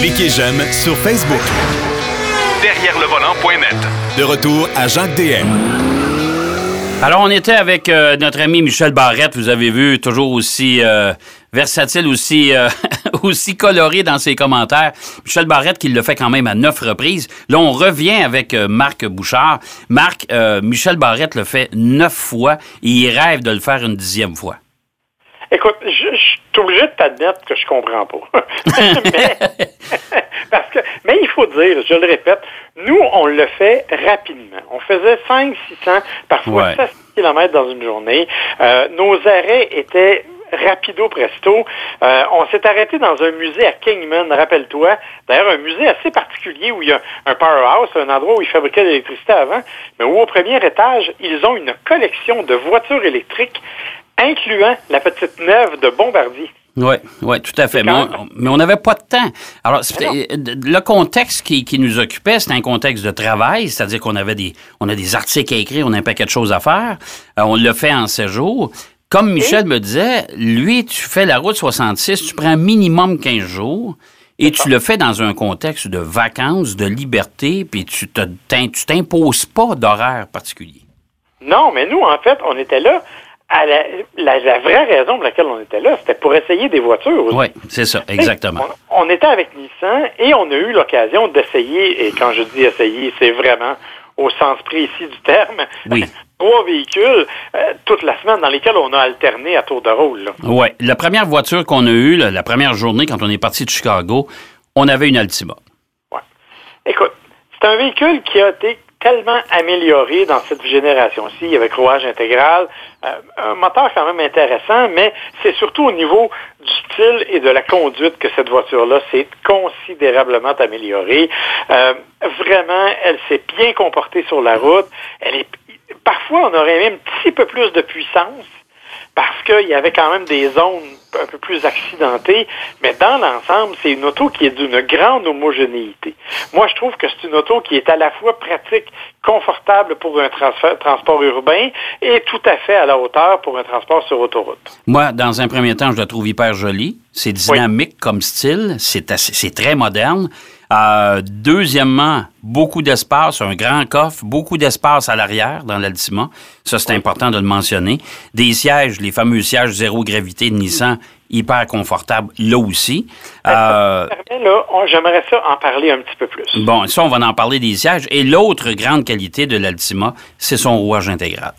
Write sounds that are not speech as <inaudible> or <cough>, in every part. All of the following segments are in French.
Cliquez j'aime sur Facebook. Derrière le volant.net. De retour à Jacques DM. Alors, on était avec euh, notre ami Michel Barrette, vous avez vu, toujours aussi euh, versatile, aussi, euh, <laughs> aussi coloré dans ses commentaires. Michel Barrette qui le fait quand même à neuf reprises. Là, on revient avec Marc Bouchard. Marc, Michel Barrette le fait neuf fois et il rêve de le faire une dixième fois. Écoute, suis obligé de t'admettre que je comprends pas. <laughs> mais, <laughs> parce que, mais il faut dire, je le répète, nous, on le fait rapidement. On faisait 5, 600, parfois ouais. 7 km dans une journée. Euh, nos arrêts étaient rapido presto. Euh, on s'est arrêté dans un musée à Kingman, rappelle-toi. D'ailleurs, un musée assez particulier où il y a un powerhouse, un endroit où ils fabriquaient de l'électricité avant, mais où au premier étage, ils ont une collection de voitures électriques incluant la petite neuve de Bombardier. Oui, ouais, tout à fait. Mais on n'avait pas de temps. Alors, le contexte qui, qui nous occupait, c'était un contexte de travail, c'est-à-dire qu'on avait des, on a des articles à écrire, on a un paquet de choses à faire. Euh, on le fait en séjour. Comme Michel me disait, lui, tu fais la route 66, tu prends minimum 15 jours. Et tu le fais dans un contexte de vacances, de liberté, puis tu tu t'imposes pas d'horaire particulier. Non, mais nous, en fait, on était là la, vraie raison pour laquelle on était là, c'était pour essayer des voitures. Oui, c'est ça, exactement. On, était avec Nissan et on a eu l'occasion d'essayer, et quand je dis essayer, c'est vraiment au sens précis du terme, oui. <laughs> trois véhicules euh, toute la semaine dans lesquels on a alterné à tour de rôle. Oui, la première voiture qu'on a eue, la, première journée quand on est parti de Chicago, on avait une Altima. Oui. Écoute, c'est un véhicule qui a été tellement amélioré dans cette génération-ci avec rouage intégral. Euh, un moteur quand même intéressant, mais c'est surtout au niveau du style et de la conduite que cette voiture-là s'est considérablement améliorée. Euh, vraiment, elle s'est bien comportée sur la route. Elle est parfois on aurait même un petit peu plus de puissance parce qu'il y avait quand même des zones un peu plus accidentées, mais dans l'ensemble, c'est une auto qui est d'une grande homogénéité. Moi, je trouve que c'est une auto qui est à la fois pratique, confortable pour un transport urbain et tout à fait à la hauteur pour un transport sur autoroute. Moi, dans un premier temps, je la trouve hyper jolie. C'est dynamique comme style, c'est très moderne. Euh, deuxièmement, beaucoup d'espace, un grand coffre, beaucoup d'espace à l'arrière dans l'Altima. Ça, c'est important de le mentionner. Des sièges, les fameux sièges zéro gravité de Nissan, hyper confortables là aussi. Euh, j'aimerais ça en parler un petit peu plus. Bon, ça, on va en parler des sièges. Et l'autre grande qualité de l'Altima, c'est son rouage intégral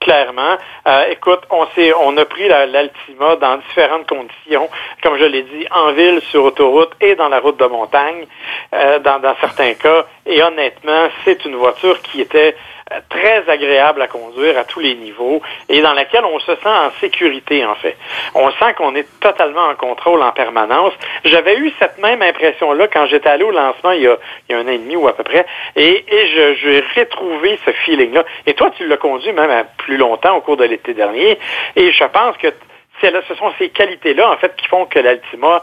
clairement. Euh, écoute, on s'est, on a pris l'Altima dans différentes conditions, comme je l'ai dit, en ville, sur autoroute et dans la route de montagne, euh, dans, dans certains cas. Et honnêtement, c'est une voiture qui était très agréable à conduire à tous les niveaux et dans laquelle on se sent en sécurité, en fait. On sent qu'on est totalement en contrôle en permanence. J'avais eu cette même impression-là quand j'étais allé au lancement il y, a, un an et demi ou à peu près, et, et je, j'ai retrouvé ce feeling-là. Et toi, tu l'as conduit même plus longtemps au cours de l'été dernier, et je pense que ce sont ces qualités-là, en fait, qui font que l'Altima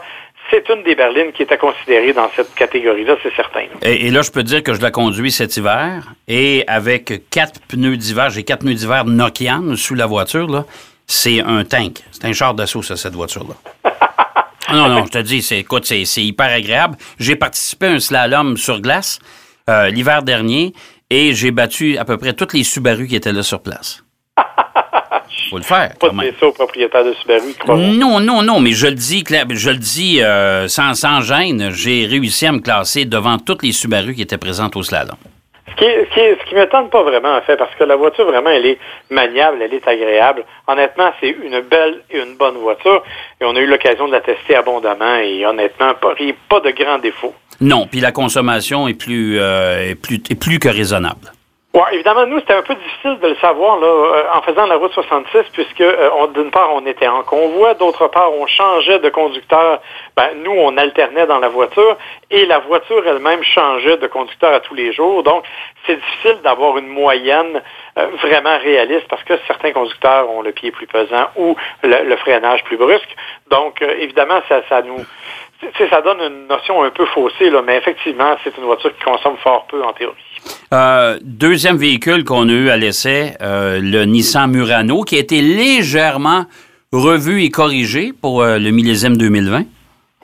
c'est une des berlines qui est à considérer dans cette catégorie-là, c'est certain. Et, là, je peux dire que je la conduis cet hiver et avec quatre pneus d'hiver, j'ai quatre pneus d'hiver Nokian sous la voiture, là. C'est un tank. C'est un char d'assaut, ça, cette voiture-là. <laughs> non, non, je te dis, c'est, écoute, c'est, hyper agréable. J'ai participé à un slalom sur glace euh, l'hiver dernier et j'ai battu à peu près toutes les Subaru qui étaient là sur place faut le faire. Pas de ça au propriétaire de Subaru, Non, non, non, mais je le dis, je le dis euh, sans, sans gêne, j'ai réussi à me classer devant toutes les Subaru qui étaient présentes au slalom. Ce qui, ce qui, me tente pas vraiment, en fait, parce que la voiture, vraiment, elle est maniable, elle est agréable. Honnêtement, c'est une belle et une bonne voiture. Et on a eu l'occasion de la tester abondamment et honnêtement, pas, pas de grands défauts. Non, puis la consommation est plus, euh, est plus, est plus que raisonnable. Évidemment, nous, c'était un peu difficile de le savoir là, euh, en faisant la route 66, puisque euh, d'une part, on était en convoi, d'autre part, on changeait de conducteur. Ben, nous, on alternait dans la voiture et la voiture elle-même changeait de conducteur à tous les jours. Donc, c'est difficile d'avoir une moyenne euh, vraiment réaliste parce que certains conducteurs ont le pied plus pesant ou le, freinage plus brusque. Donc, évidemment, ça nous ça donne une notion un peu faussée, là, mais effectivement, c'est une voiture qui consomme fort peu en théorie. Euh, deuxième véhicule qu'on a eu à l'essai, euh, le Nissan Murano, qui a été légèrement revu et corrigé pour euh, le millésime 2020.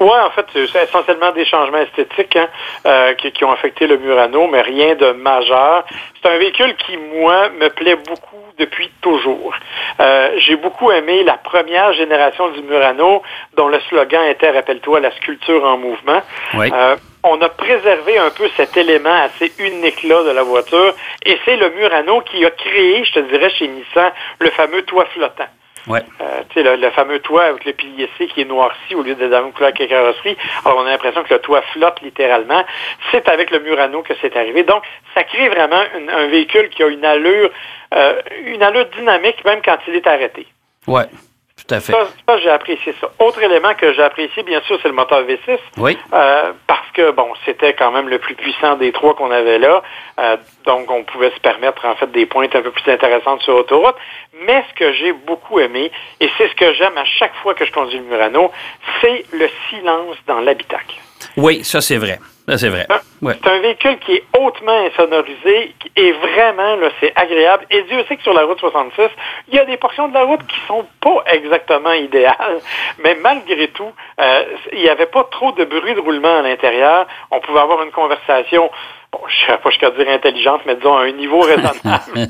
Oui, en fait, c'est essentiellement des changements esthétiques hein, euh, qui, qui, ont affecté le Murano, mais rien de majeur. C'est un véhicule qui, moi, me plaît beaucoup depuis toujours. Euh, J'ai beaucoup aimé la première génération du Murano, dont le slogan était, rappelle-toi, la sculpture en mouvement. Oui. Euh, on a préservé un peu cet élément assez unique-là de la voiture, et c'est le Murano qui a créé, je te dirais, chez Nissan, le fameux toit flottant. Ouais. Euh, tu sais, le, le, fameux toit avec le pilier C qui est noirci au lieu de la même couleur que la carrosserie. Alors, on a l'impression que le toit flotte littéralement. C'est avec le Murano que c'est arrivé. Donc, ça crée vraiment une, un véhicule qui a une allure, euh, une allure dynamique même quand il est arrêté. Ouais. Tout à fait. Ça, ça j'ai apprécié ça. Autre élément que j'ai apprécié, bien sûr, c'est le moteur V6. Oui. Euh, parce que, bon, c'était quand même le plus puissant des trois qu'on avait là. Euh, donc, on pouvait se permettre, en fait, des pointes un peu plus intéressantes sur autoroute. Mais ce que j'ai beaucoup aimé, et c'est ce que j'aime à chaque fois que je conduis le Murano, c'est le silence dans l'habitacle. Oui, ça, c'est vrai. Ça, c'est vrai. Ouais. C'est un véhicule qui est hautement insonorisé et vraiment, là, c'est agréable. Et Dieu sait que sur la route 66, il y a des portions de la route qui sont pas exactement idéales, mais malgré tout, euh, il n'y avait pas trop de bruit de roulement à l'intérieur. On pouvait avoir une conversation Bon, je ne sais pas jusqu'à dire intelligente, mais disons à un niveau <laughs> raisonnable. <laughs>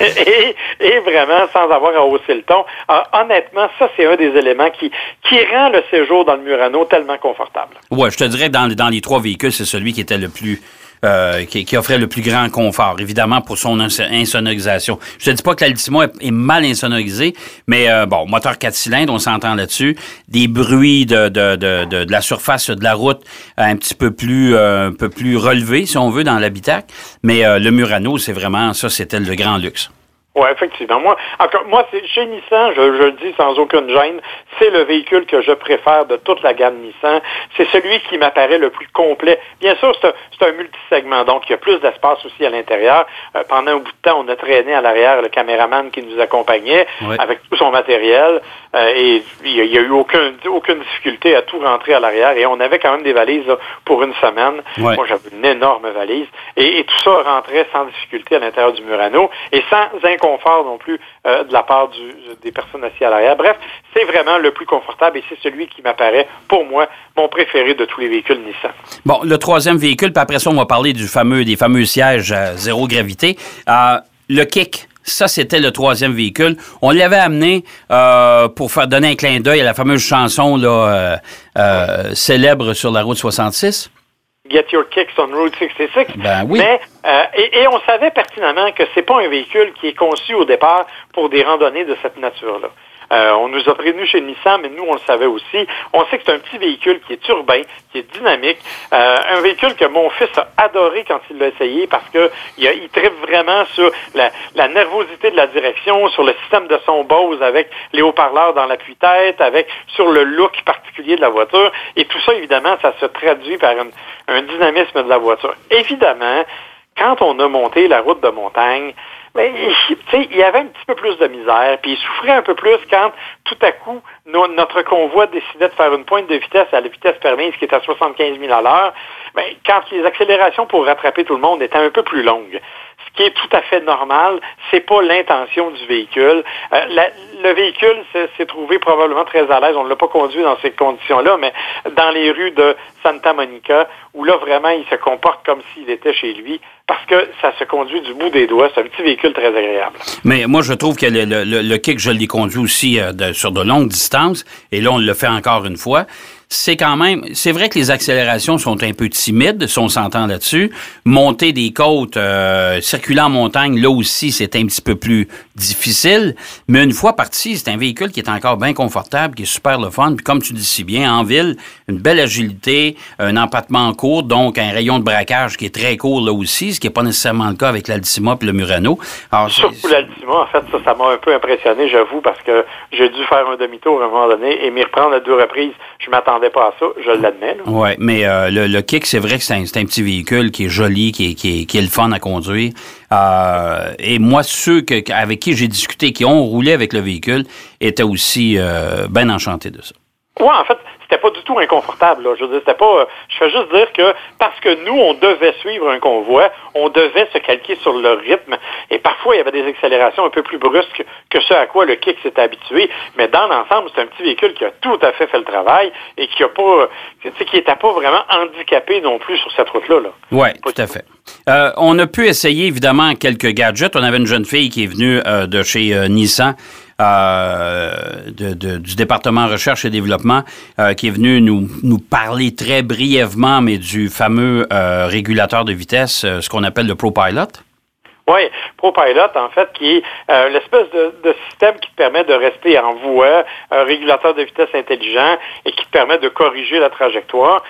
et, et, vraiment sans avoir à hausser le ton. Alors, honnêtement, ça, c'est un des éléments qui, qui rend le séjour dans le Murano tellement confortable. Ouais, je te dirais, dans, dans les trois véhicules, c'est celui qui était le plus euh, qui, offrait le plus grand confort, évidemment pour son insonorisation. Je te dis pas que l'Altimo est, est, mal insonorisé, mais euh, bon, moteur 4 cylindres, on s'entend là-dessus. Des bruits de, de, de, la surface de la route un petit peu plus euh, peu plus relevés, si on veut, dans l'habitacle. Mais le Murano, c'est vraiment ça, c'était le grand luxe. Oui, effectivement. Moi, encore, moi, c'est chez Nissan, je, je, le dis sans aucune gêne, c'est le véhicule que je préfère de toute la gamme Nissan. C'est celui qui m'apparaît le plus complet. Bien sûr, c'est un, un multisegment, donc il y a plus d'espace aussi à l'intérieur. Euh, pendant un bout de temps, on a traîné à l'arrière le caméraman qui nous accompagnait avec tout son matériel euh, et il n'y a, a, eu aucun, aucune difficulté à tout rentrer à l'arrière et on avait quand même des valises là, pour une semaine. Moi, j'avais une énorme valise et, et, tout ça rentrait sans difficulté à l'intérieur du Murano et sans inconfort non plus euh, de la part des personnes assises à l'arrière. Bref, c'est vraiment le plus confortable et c'est celui qui m'apparaît, pour moi, mon préféré de tous les véhicules Nissan. Bon, le troisième véhicule, puis après ça, on va parler du fameux, des fameux sièges à zéro gravité. Euh, le Kick, ça, c'était le troisième véhicule. On l'avait amené euh, pour faire donner un clin d'œil à la fameuse chanson célèbre sur la route 66. Get Your Kicks on Route 66. Ben oui. Mais, euh, et, et, on savait pertinemment que c'est pas un véhicule qui est conçu au départ pour des randonnées de cette nature-là. Euh, on nous a prévenu chez Nissan, mais nous, on le savait aussi. On sait que c'est un petit véhicule qui est urbain, qui est dynamique. Euh, un véhicule que mon fils a adoré quand il l'a essayé parce que il, tripe vraiment sur la, nervosité de la direction, sur le système de son Bose avec les haut-parleurs dans l'appui-tête, avec sur le look particulier de la voiture. Et tout ça, évidemment, ça se traduit par un dynamisme de la voiture. Évidemment, quand on a monté la route de montagne, mais il y avait un petit peu plus de misère, puis il souffrait un peu plus quand tout à coup no, notre convoi décidait de faire une pointe de vitesse à la vitesse permise qui est à 75 000 à l'heure. Quand les accélérations pour rattraper tout le monde étaient un peu plus longues ce qui est tout à fait normal, c'est pas l'intention du véhicule. Euh, le véhicule s'est trouvé probablement très à l'aise. On ne l'a pas conduit dans ces conditions-là, mais dans les rues de Santa Monica, où là vraiment il se comporte comme s'il était chez lui, parce que ça se conduit du bout des doigts. C'est un petit véhicule très agréable. Mais moi, je trouve que le, kick, je l'ai conduit aussi euh, sur de longues distances, et là, on le fait encore une fois c'est quand même, c'est vrai que les accélérations sont un peu timides, si on s'entend là-dessus. Monter des côtes, euh, circuler en montagne, là aussi, c'est un petit peu plus difficile. Mais une fois parti, c'est un véhicule qui est encore bien confortable, qui est super le fun. Puis comme tu dis si bien, en ville, une belle agilité, un empattement court, donc un rayon de braquage qui est très court là aussi, ce qui n'est pas nécessairement le cas avec l'Altima et le Murano. Alors, Surtout l'Altima, en fait, ça, ça m'a un peu impressionné, j'avoue, parce que j'ai dû faire un demi-tour à un moment donné et m'y reprendre à deux reprises. Je m'attendais pas à ça, je l'admets. Oui, mais euh, le, le, kick, c'est vrai que c'est un, un, petit véhicule qui est joli, qui est, qui est, qui est le fun à conduire. Euh, et moi, ceux que, avec qui j'ai discuté, qui ont roulé avec le véhicule, étaient aussi euh, bien enchantés de ça. Oui, en fait, c'était pas du tout inconfortable. Là. Je veux dire, c'était pas. Je fais juste dire que parce que nous, on devait suivre un convoi, on devait se calquer sur le rythme. Et parfois, il y avait des accélérations un peu plus brusques que ce à quoi le kick s'est habitué. Mais dans l'ensemble, c'est un petit véhicule qui a tout à fait fait le travail et qui a pas, qui n'était pas vraiment handicapé non plus sur cette route-là. Là. Oui, tout à fait. Euh, on a pu essayer évidemment quelques gadgets. On avait une jeune fille qui est venue euh, de chez euh, Nissan. Du département recherche et développement qui est venue nous, nous parler très brièvement, mais du fameux régulateur de vitesse, ce qu'on appelle le ProPilot. Oui, ProPilot, en fait, qui est l'espèce de, système qui permet de rester en voie, un régulateur de vitesse intelligent et qui permet de corriger la trajectoire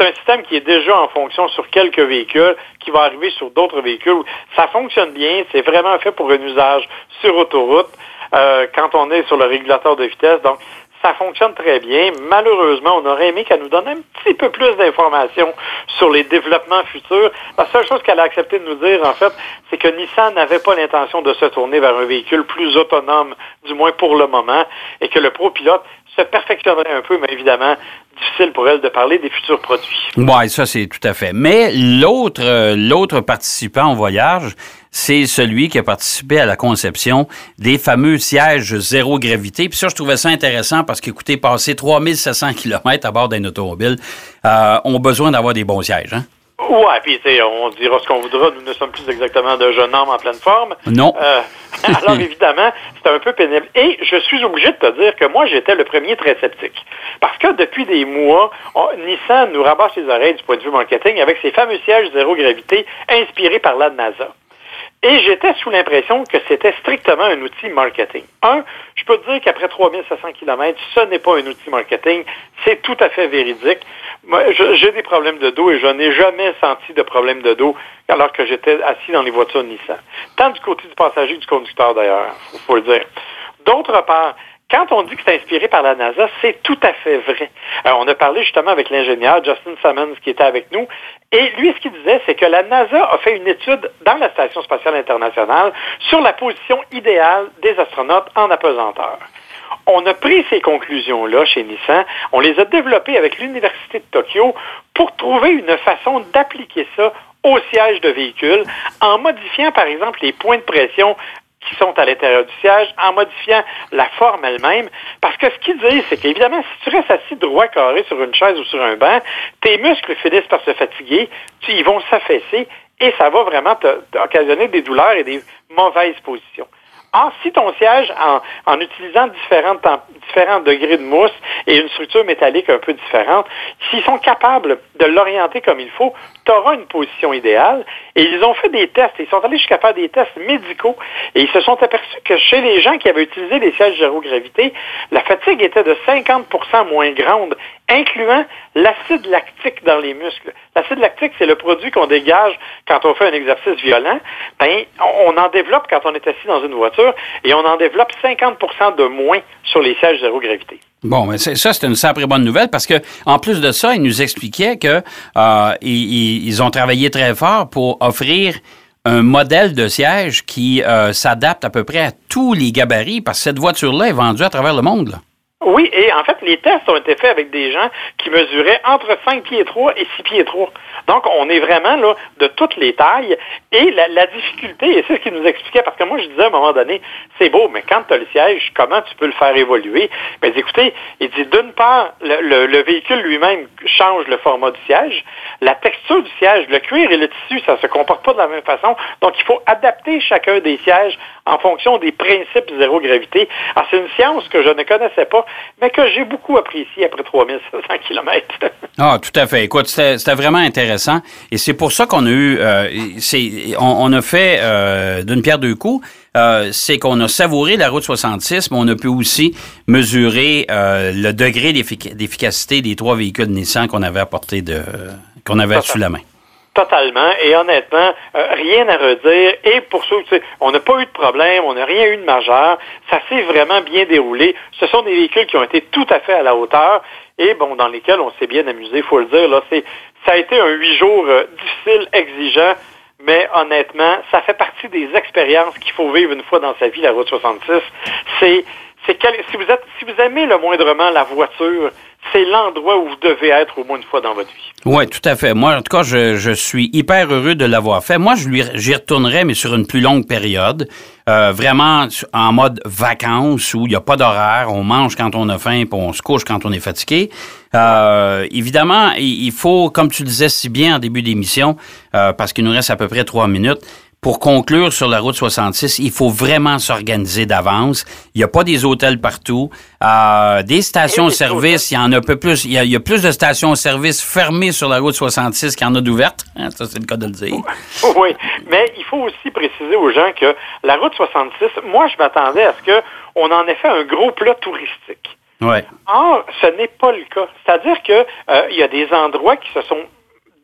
c'est un système qui est déjà en fonction sur quelques véhicules, qui va arriver sur d'autres véhicules. Ça fonctionne bien, c'est vraiment fait pour un usage sur autoroute euh, quand on est sur le régulateur de vitesse. Donc, ça fonctionne très bien. Malheureusement, on aurait aimé qu'elle nous donne un petit peu plus d'informations sur les développements futurs. La seule chose qu'elle a accepté de nous dire, en fait, c'est que Nissan n'avait pas l'intention de se tourner vers un véhicule plus autonome, du moins pour le moment, et que le ProPilot se un peu, mais évidemment, difficile pour elle de parler des futurs produits. Oui, ça c'est tout à fait. Mais l'autre euh, l'autre participant au voyage, c'est celui qui a participé à la conception des fameux sièges zéro gravité. Puis ça, je trouvais ça intéressant parce qu'écoutez, passer 3700 km à bord d'un automobile, euh, ont besoin d'avoir des bons sièges, hein? Ouais, puis on dira ce qu'on voudra, nous ne sommes plus exactement de jeunes hommes en pleine forme. Non. Euh, <laughs> alors évidemment, c'est un peu pénible. Et je suis obligé de te dire que moi, j'étais le premier très sceptique. Parce que depuis des mois, Nissan nous rabasse les oreilles du point de vue marketing avec ses fameux sièges zéro gravité inspirés par la NASA. Et j'étais sous l'impression que c'était strictement un outil marketing. Un, je peux te dire qu'après 3700 km, ce n'est pas un outil marketing, c'est tout à fait véridique. Moi, j'ai des problèmes de dos et je n'ai jamais senti de problème de dos alors que j'étais assis dans les voitures Nissan. Tant du côté du passager que du conducteur d'ailleurs, il faut le dire. D'autre part, quand on dit que c'est inspiré par la NASA, c'est tout à fait vrai. Euh, on a parlé justement avec l'ingénieur Justin Simmons qui était avec nous, et lui, ce qu'il disait, c'est que la NASA a fait une étude dans la Station spatiale internationale sur la position idéale des astronautes en apesanteur. On a pris ces conclusions-là chez Nissan, on les a développées avec l'Université de Tokyo pour trouver une façon d'appliquer ça au siège de véhicule en modifiant, par exemple, les points de pression qui sont à l'intérieur du siège en modifiant la forme elle-même. Parce que ce qu'ils disent, c'est qu'évidemment, si tu restes assis droit carré sur une chaise ou sur un banc, tes muscles finissent par se fatiguer, ils vont s'affaisser et ça va vraiment occasionner des douleurs et des mauvaises positions. Ah, si ton siège, en, utilisant différents degrés de mousse et une structure métallique un peu différente, s'ils sont capables de l'orienter comme il faut, tu auras une position idéale. Et ils ont fait des tests, ils sont allés jusqu'à faire des tests médicaux et ils se sont aperçus que chez les gens qui avaient utilisé les sièges zéro-gravité, la fatigue était de 50% moins grande, incluant l'acide lactique dans les muscles. L'acide lactique, c'est le produit qu'on dégage quand on fait un exercice violent. Ben, on en développe quand on est assis dans une voiture et on en développe 50% de moins sur les sièges zéro-gravité. Bon, mais ça, c'est une sacrée bonne nouvelle parce que, en plus de ça, ils nous expliquaient que euh, ont travaillé très fort pour offrir un modèle de siège qui euh, s'adapte à peu près à tous les gabarits parce que cette voiture-là est vendue à travers le monde. Oui, et en fait, les tests ont été faits avec des gens qui mesuraient entre 5 pieds 3 et 6 pieds 3. Donc, on est vraiment là de toutes les tailles. Et la, difficulté, et c'est ce qu'il nous expliquait, parce que moi, je disais à un moment donné, c'est beau, mais quand tu as le siège, comment tu peux le faire évoluer? Mais écoutez, il dit, d'une part, le, véhicule lui-même change le format du siège, la texture du siège, le cuir et le tissu, ça se comporte pas de la même façon. Donc, il faut adapter chacun des sièges en fonction des principes zéro gravité. Alors, c'est une science que je ne connaissais pas mais que j'ai beaucoup apprécié après 3700 km. <laughs> ah, tout à fait. Écoute, c'était vraiment intéressant. Et c'est pour ça qu'on a eu, euh, on, a fait euh, d'une pierre deux coups. Euh, c'est qu'on a savouré la route 66, mais on a pu aussi mesurer le degré d'efficacité des trois véhicules Nissan qu'on avait apporté de, qu'on avait sous la main. Totalement. Et honnêtement, euh, rien à redire. Et pour ceux, on n'a pas eu de problème, on n'a rien eu de majeur. Ça s'est vraiment bien déroulé. Ce sont des véhicules qui ont été tout à fait à la hauteur et bon, dans lesquels on s'est bien amusé, faut le dire. Là, c'est, ça a été un huit jours euh, difficile, exigeant, mais honnêtement, ça fait partie des expériences qu'il faut vivre une fois dans sa vie, la route 66. C'est, c'est si vous êtes, si vous aimez le moindrement la voiture, c'est l'endroit où vous devez être au moins une fois dans votre vie. Oui, tout à fait. Moi, en tout cas, je, je suis hyper heureux de l'avoir fait. Moi, je lui, j'y retournerai, mais sur une plus longue période. Euh, vraiment en mode vacances où il n'y a pas d'horaire, on mange quand on a faim, puis on se couche quand on est fatigué. Euh, évidemment, il faut, comme tu disais si bien en début d'émission, euh, parce qu'il nous reste à peu près trois minutes, pour conclure sur la route 66, il faut vraiment s'organiser d'avance. Il n'y a pas des hôtels partout. Euh, des stations-service, il y en a un peu plus. Il y a, plus de stations-service fermées sur la route 66 qu'il y en a d'ouvertes. Hein, ça, c'est le cas de le dire. <laughs> Oui, mais il faut aussi préciser aux gens que la route 66, moi, je m'attendais à ce qu'on en ait fait un gros plat touristique. Ouais. Or, ce n'est pas le cas. C'est-à-dire qu'il euh, y a des endroits qui se sont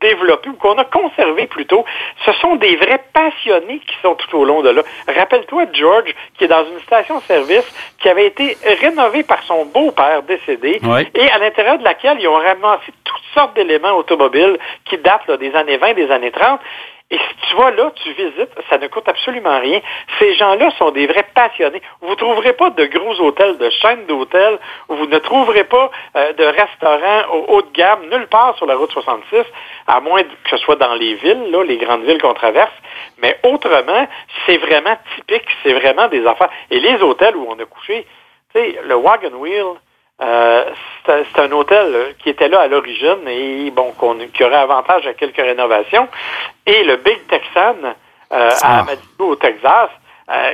développé ou qu'on a conservé plutôt, ce sont des vrais passionnés qui sont tout au long de là. Rappelle-toi George, qui est dans une station-service qui avait été rénovée par son beau-père décédé et à l'intérieur de laquelle ils ont ramassé toutes sortes d'éléments automobiles qui datent des années 20, des années 30 et si tu vas là, tu visites, ça ne coûte absolument rien. Ces gens-là sont des vrais passionnés. Vous ne trouverez pas de gros hôtels, de chaînes d'hôtels, vous ne trouverez pas euh, de restaurants haut de gamme nulle part sur la route 66, à moins que ce soit dans les villes, là, les grandes villes qu'on traverse. Mais autrement, c'est vraiment typique, c'est vraiment des affaires. Et les hôtels où on a couché, tu sais, le Wagon Wheel, euh, c'est un hôtel euh, qui était là à l'origine et bon, qui aurait avantage à quelques rénovations. Et le Big Texan euh, à ah. au Texas,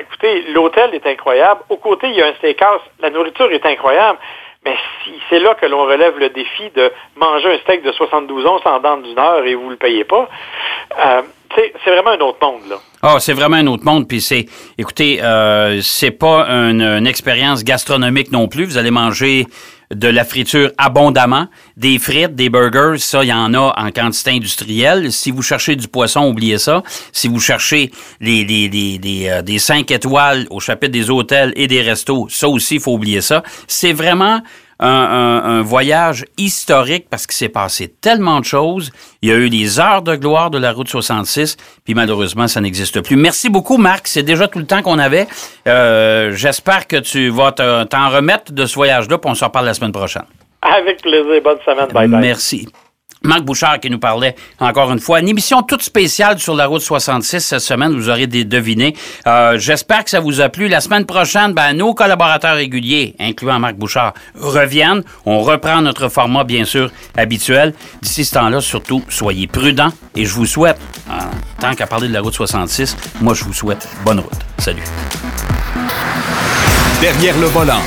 écoutez, l'hôtel est incroyable. Au côté, il y a un steakhouse. La nourriture est incroyable. Mais si c'est là que l'on relève le défi de manger un steak de 72 onces en dents d'une heure et vous le payez pas, c'est vraiment un autre monde, là. Ah, c'est vraiment un autre monde. Puis c'est, écoutez, euh, c'est pas une, expérience gastronomique non plus. Vous allez manger de la friture abondamment, des frites, des burgers, ça, il y en a en quantité industrielle. Si vous cherchez du poisson, oubliez ça. Si vous cherchez les, les, les, euh, des 5 étoiles au chapitre des hôtels et des restos, ça aussi, il faut oublier ça. C'est vraiment un, voyage historique parce qu'il s'est passé tellement de choses. Il y a eu des heures de gloire de la route 66, puis malheureusement, ça n'existe plus. Merci beaucoup, Marc. C'est déjà tout le temps qu'on avait. Euh, j'espère que tu vas t'en remettre de ce voyage-là, puis on se reparle la semaine prochaine. Avec plaisir. Bonne semaine. Bye bye. Merci. Marc Bouchard qui nous parlait encore une fois. Une émission toute spéciale sur la route 66 cette semaine, vous aurez des devinés. Euh, J'espère que ça vous a plu. La semaine prochaine, ben, nos collaborateurs réguliers, incluant Marc Bouchard, reviennent. On reprend notre format, bien sûr, habituel. D'ici ce temps-là, surtout, soyez prudents et je vous souhaite, tant qu'à parler de la route 66, moi je vous souhaite bonne route. Salut. Derrière le volant.